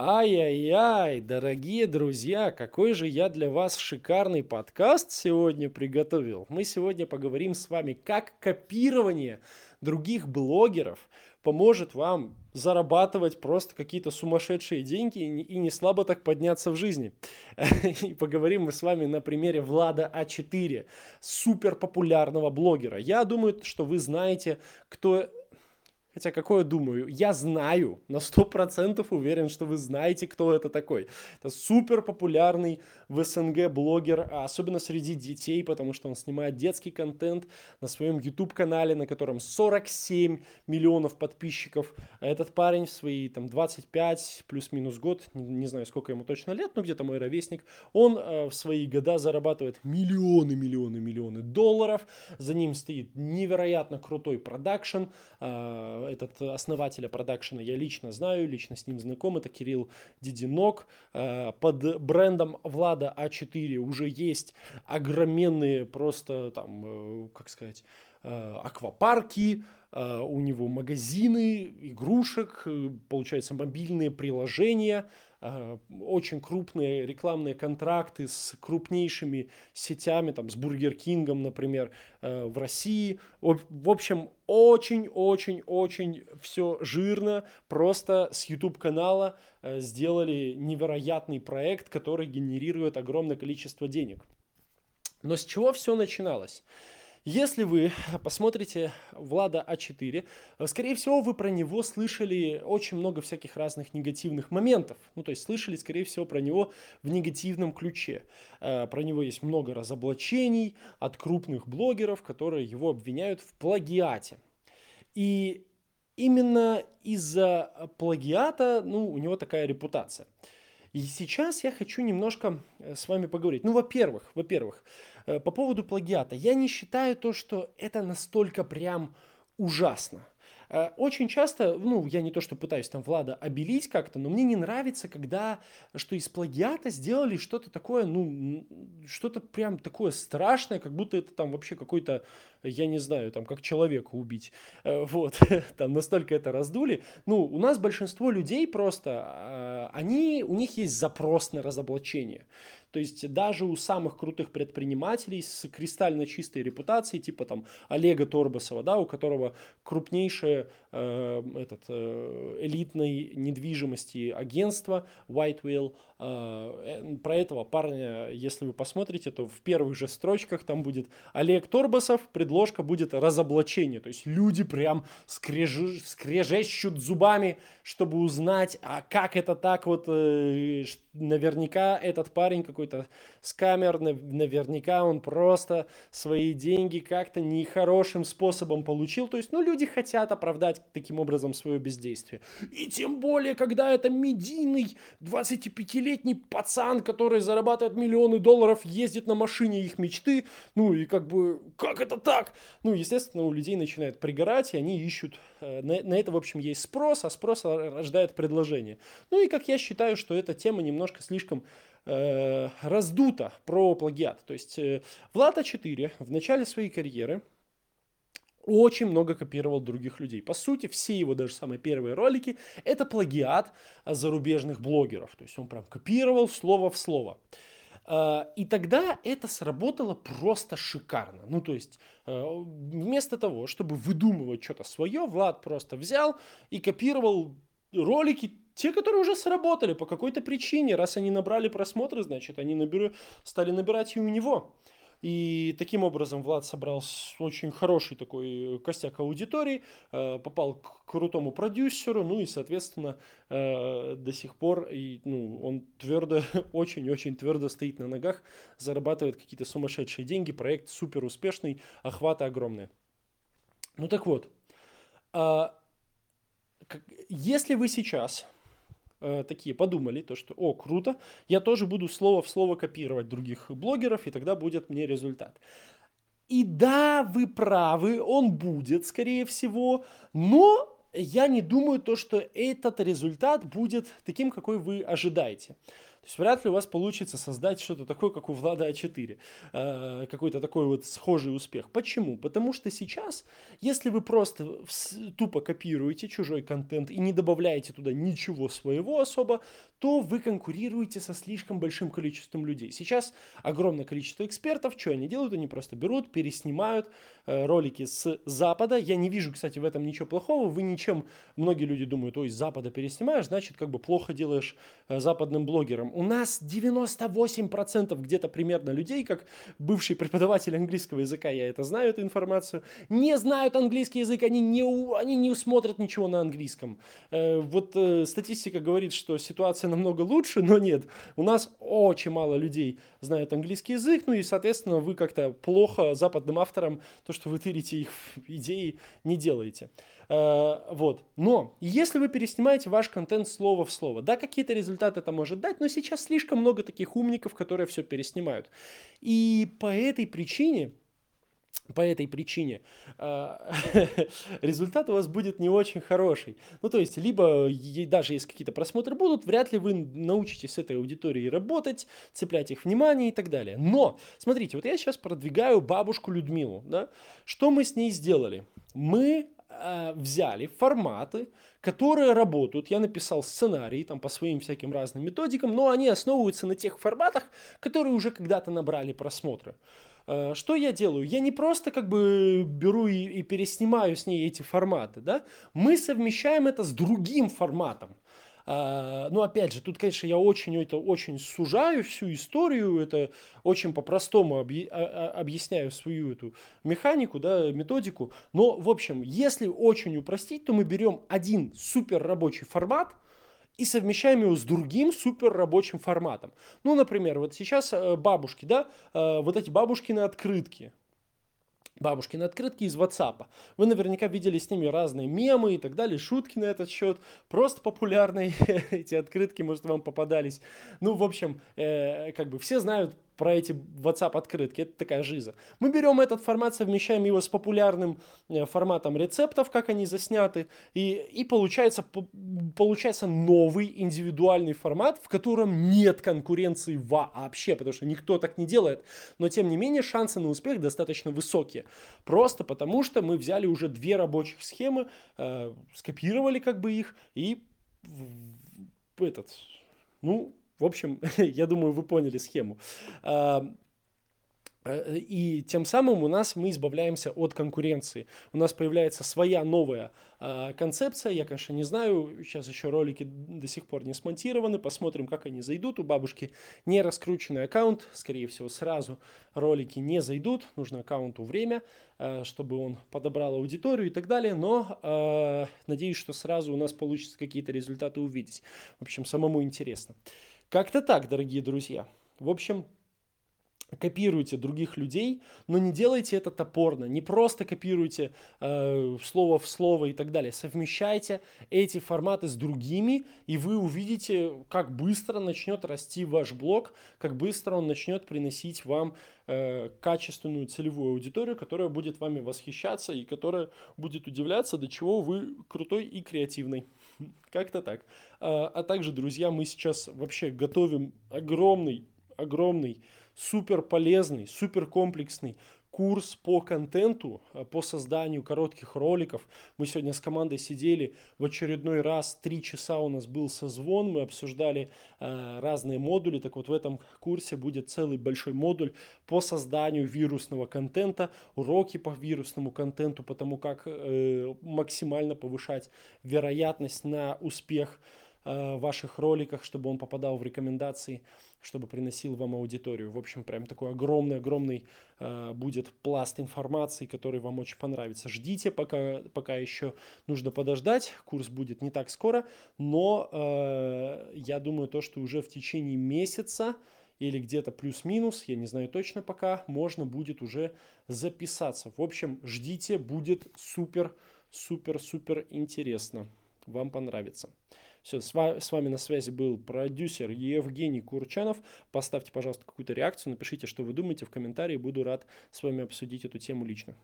Ай-яй-яй, дорогие друзья, какой же я для вас шикарный подкаст сегодня приготовил. Мы сегодня поговорим с вами, как копирование других блогеров поможет вам зарабатывать просто какие-то сумасшедшие деньги и не слабо так подняться в жизни. И поговорим мы с вами на примере Влада А4, супер популярного блогера. Я думаю, что вы знаете, кто Хотя какое думаю? Я знаю, на 100% уверен, что вы знаете, кто это такой. Это супер популярный в СНГ блогер, а особенно среди детей, потому что он снимает детский контент на своем YouTube-канале, на котором 47 миллионов подписчиков. А этот парень в свои там 25 плюс-минус год, не, не знаю, сколько ему точно лет, но где-то мой ровесник, он э, в свои года зарабатывает миллионы, миллионы, миллионы долларов. За ним стоит невероятно крутой продакшн, э, этот основателя продакшена я лично знаю, лично с ним знаком, это Кирилл Дидинок. Э, под брендом Влада А4 уже есть огроменные просто там, э, как сказать, э, аквапарки, у него магазины игрушек, получается мобильные приложения – Э, очень крупные рекламные контракты с крупнейшими сетями, там, с Бургер Кингом, например, э, в России. В общем, очень-очень-очень все жирно. Просто с YouTube-канала э, сделали невероятный проект, который генерирует огромное количество денег. Но с чего все начиналось? Если вы посмотрите Влада А4, скорее всего, вы про него слышали очень много всяких разных негативных моментов. Ну, то есть слышали, скорее всего, про него в негативном ключе. Э, про него есть много разоблачений от крупных блогеров, которые его обвиняют в плагиате. И именно из-за плагиата, ну, у него такая репутация. И сейчас я хочу немножко э, с вами поговорить. Ну, во-первых, во-первых, Э, по поводу плагиата. Я не считаю то, что это настолько прям ужасно. Э, очень часто, ну, я не то, что пытаюсь там Влада обелить как-то, но мне не нравится, когда, что из плагиата сделали что-то такое, ну, что-то прям такое страшное, как будто это там вообще какой-то, я не знаю, там, как человека убить. Э, вот, там настолько это раздули. Ну, у нас большинство людей просто, они, у них есть запрос на разоблачение. То есть даже у самых крутых предпринимателей с кристально чистой репутацией, типа там Олега Торбасова, да, у которого крупнейшее э, этот, э, элитной недвижимости агентство White Whale, э, про этого парня, если вы посмотрите, то в первых же строчках там будет Олег Торбасов, предложка будет разоблачение. То есть люди прям скреж... скрежещут зубами, чтобы узнать, а как это так вот, э, наверняка этот парень какой-то скамер, наверняка он просто свои деньги как-то нехорошим способом получил. То есть, ну, люди хотят оправдать таким образом свое бездействие. И тем более, когда это медийный 25-летний пацан, который зарабатывает миллионы долларов, ездит на машине их мечты, ну и как бы, как это так? Ну, естественно, у людей начинает пригорать, и они ищут, э, на, на это, в общем, есть спрос, а спрос рождает предложение. Ну и как я считаю, что эта тема немножко слишком э, раздута про плагиат. То есть э, Влад А4 в начале своей карьеры очень много копировал других людей. По сути, все его даже самые первые ролики – это плагиат зарубежных блогеров. То есть он прям копировал слово в слово. Э, и тогда это сработало просто шикарно. Ну, то есть, э, вместо того, чтобы выдумывать что-то свое, Влад просто взял и копировал ролики, те, которые уже сработали по какой-то причине. Раз они набрали просмотры, значит, они наберу, стали набирать и у него. И таким образом Влад собрал очень хороший такой костяк аудитории, э, попал к крутому продюсеру, ну и, соответственно, э, до сих пор и, ну, он твердо, очень-очень твердо стоит на ногах, зарабатывает какие-то сумасшедшие деньги, проект супер успешный, охваты огромные. Ну так вот, а, если вы сейчас э, такие подумали, то что, о, круто, я тоже буду слово в слово копировать других блогеров, и тогда будет мне результат. И да, вы правы, он будет, скорее всего, но я не думаю то, что этот результат будет таким, какой вы ожидаете. Есть вряд ли у вас получится создать что-то такое, как у Влада А4, э, какой-то такой вот схожий успех. Почему? Потому что сейчас, если вы просто тупо копируете чужой контент и не добавляете туда ничего своего особо, то вы конкурируете со слишком большим количеством людей. Сейчас огромное количество экспертов, что они делают? Они просто берут, переснимают э, ролики с Запада. Я не вижу, кстати, в этом ничего плохого. Вы ничем, многие люди думают, ой, с Запада переснимаешь, значит, как бы плохо делаешь э, западным блогерам. У нас 98% где-то примерно людей, как бывший преподаватель английского языка, я это знаю, эту информацию, не знают английский язык, они не, они не усмотрят ничего на английском. Э, вот статистика говорит, что ситуация ситуация намного лучше, но нет. У нас очень мало людей знают английский язык, ну и, соответственно, вы как-то плохо западным авторам то, что вы тырите их идеи, не делаете. Uh, вот. Но если вы переснимаете ваш контент слово в слово, да, какие-то результаты это может дать, но сейчас слишком много таких умников, которые все переснимают. И по этой причине по этой причине а, результат у вас будет не очень хороший. Ну, то есть, либо даже если какие-то просмотры будут, вряд ли вы научитесь с этой аудиторией работать, цеплять их внимание и так далее. Но, смотрите, вот я сейчас продвигаю бабушку Людмилу, да? Что мы с ней сделали? Мы э, взяли форматы, которые работают. Я написал сценарий там по своим всяким разным методикам, но они основываются на тех форматах, которые уже когда-то набрали просмотры. Э, что я делаю? Я не просто как бы беру и, и переснимаю с ней эти форматы, да? Мы совмещаем это с другим форматом. Uh, ну, опять же, тут, конечно, я очень это очень сужаю всю историю, это очень по-простому. А, а, объясняю свою эту механику, да, методику. Но, в общем, если очень упростить, то мы берем один супер рабочий формат, и совмещаем его с другим супер рабочим форматом. Ну, например, вот сейчас э, бабушки, да, э, вот эти бабушкины открытки, бабушкины открытки из WhatsApp. Вы наверняка видели с ними разные мемы и так далее, шутки на этот счет. Просто популярные эти открытки, может, вам попадались. Ну, в общем, э, как бы все знают про эти WhatsApp открытки. Это такая жиза. Мы берем этот формат, совмещаем его с популярным э, форматом рецептов, как они засняты, и, и получается, получается новый индивидуальный формат, в котором нет конкуренции вообще, потому что никто так не делает. Но тем не менее шансы на успех достаточно высокие. Просто потому что мы взяли уже две рабочих схемы, э, скопировали как бы их и этот, ну, в общем, я думаю, вы поняли схему. Э, и тем самым у нас мы избавляемся от конкуренции. У нас появляется своя новая э, концепция. Я, конечно, не знаю, сейчас еще ролики до сих пор не смонтированы. Посмотрим, как они зайдут. У бабушки не раскрученный аккаунт. Скорее всего, сразу ролики не зайдут. Нужно аккаунту время, э, чтобы он подобрал аудиторию и так далее. Но э, надеюсь, что сразу у нас получится какие-то результаты увидеть. В общем, самому интересно. Как-то так, дорогие друзья. В общем, копируйте других людей, но не делайте это топорно, не просто копируйте э, слово в слово и так далее. Совмещайте эти форматы с другими, и вы увидите, как быстро начнет расти ваш блог, как быстро он начнет приносить вам э, качественную целевую аудиторию, которая будет вами восхищаться и которая будет удивляться, до чего вы крутой и креативный. Как-то так. А, а также, друзья, мы сейчас вообще готовим огромный, огромный, супер полезный, супер комплексный курс по контенту, а, по созданию коротких роликов. Мы сегодня с командой сидели в очередной раз, три часа у нас был созвон, мы обсуждали э, разные модули. Так вот в этом курсе будет целый большой модуль по созданию вирусного контента, уроки по вирусному контенту, потому как э, максимально повышать вероятность на успех э, в ваших роликах, чтобы он попадал в рекомендации чтобы приносил вам аудиторию. В общем, прям такой огромный-огромный э, будет пласт информации, который вам очень понравится. Ждите, пока, пока еще нужно подождать. Курс будет не так скоро, но э, я думаю, то, что уже в течение месяца или где-то плюс-минус, я не знаю точно пока, можно будет уже записаться. В общем, ждите, будет супер, супер, супер интересно. Вам понравится. Все, с вами, на связи был продюсер Евгений Курчанов. Поставьте, пожалуйста, какую-то реакцию, напишите, что вы думаете в комментарии. Буду рад с вами обсудить эту тему лично.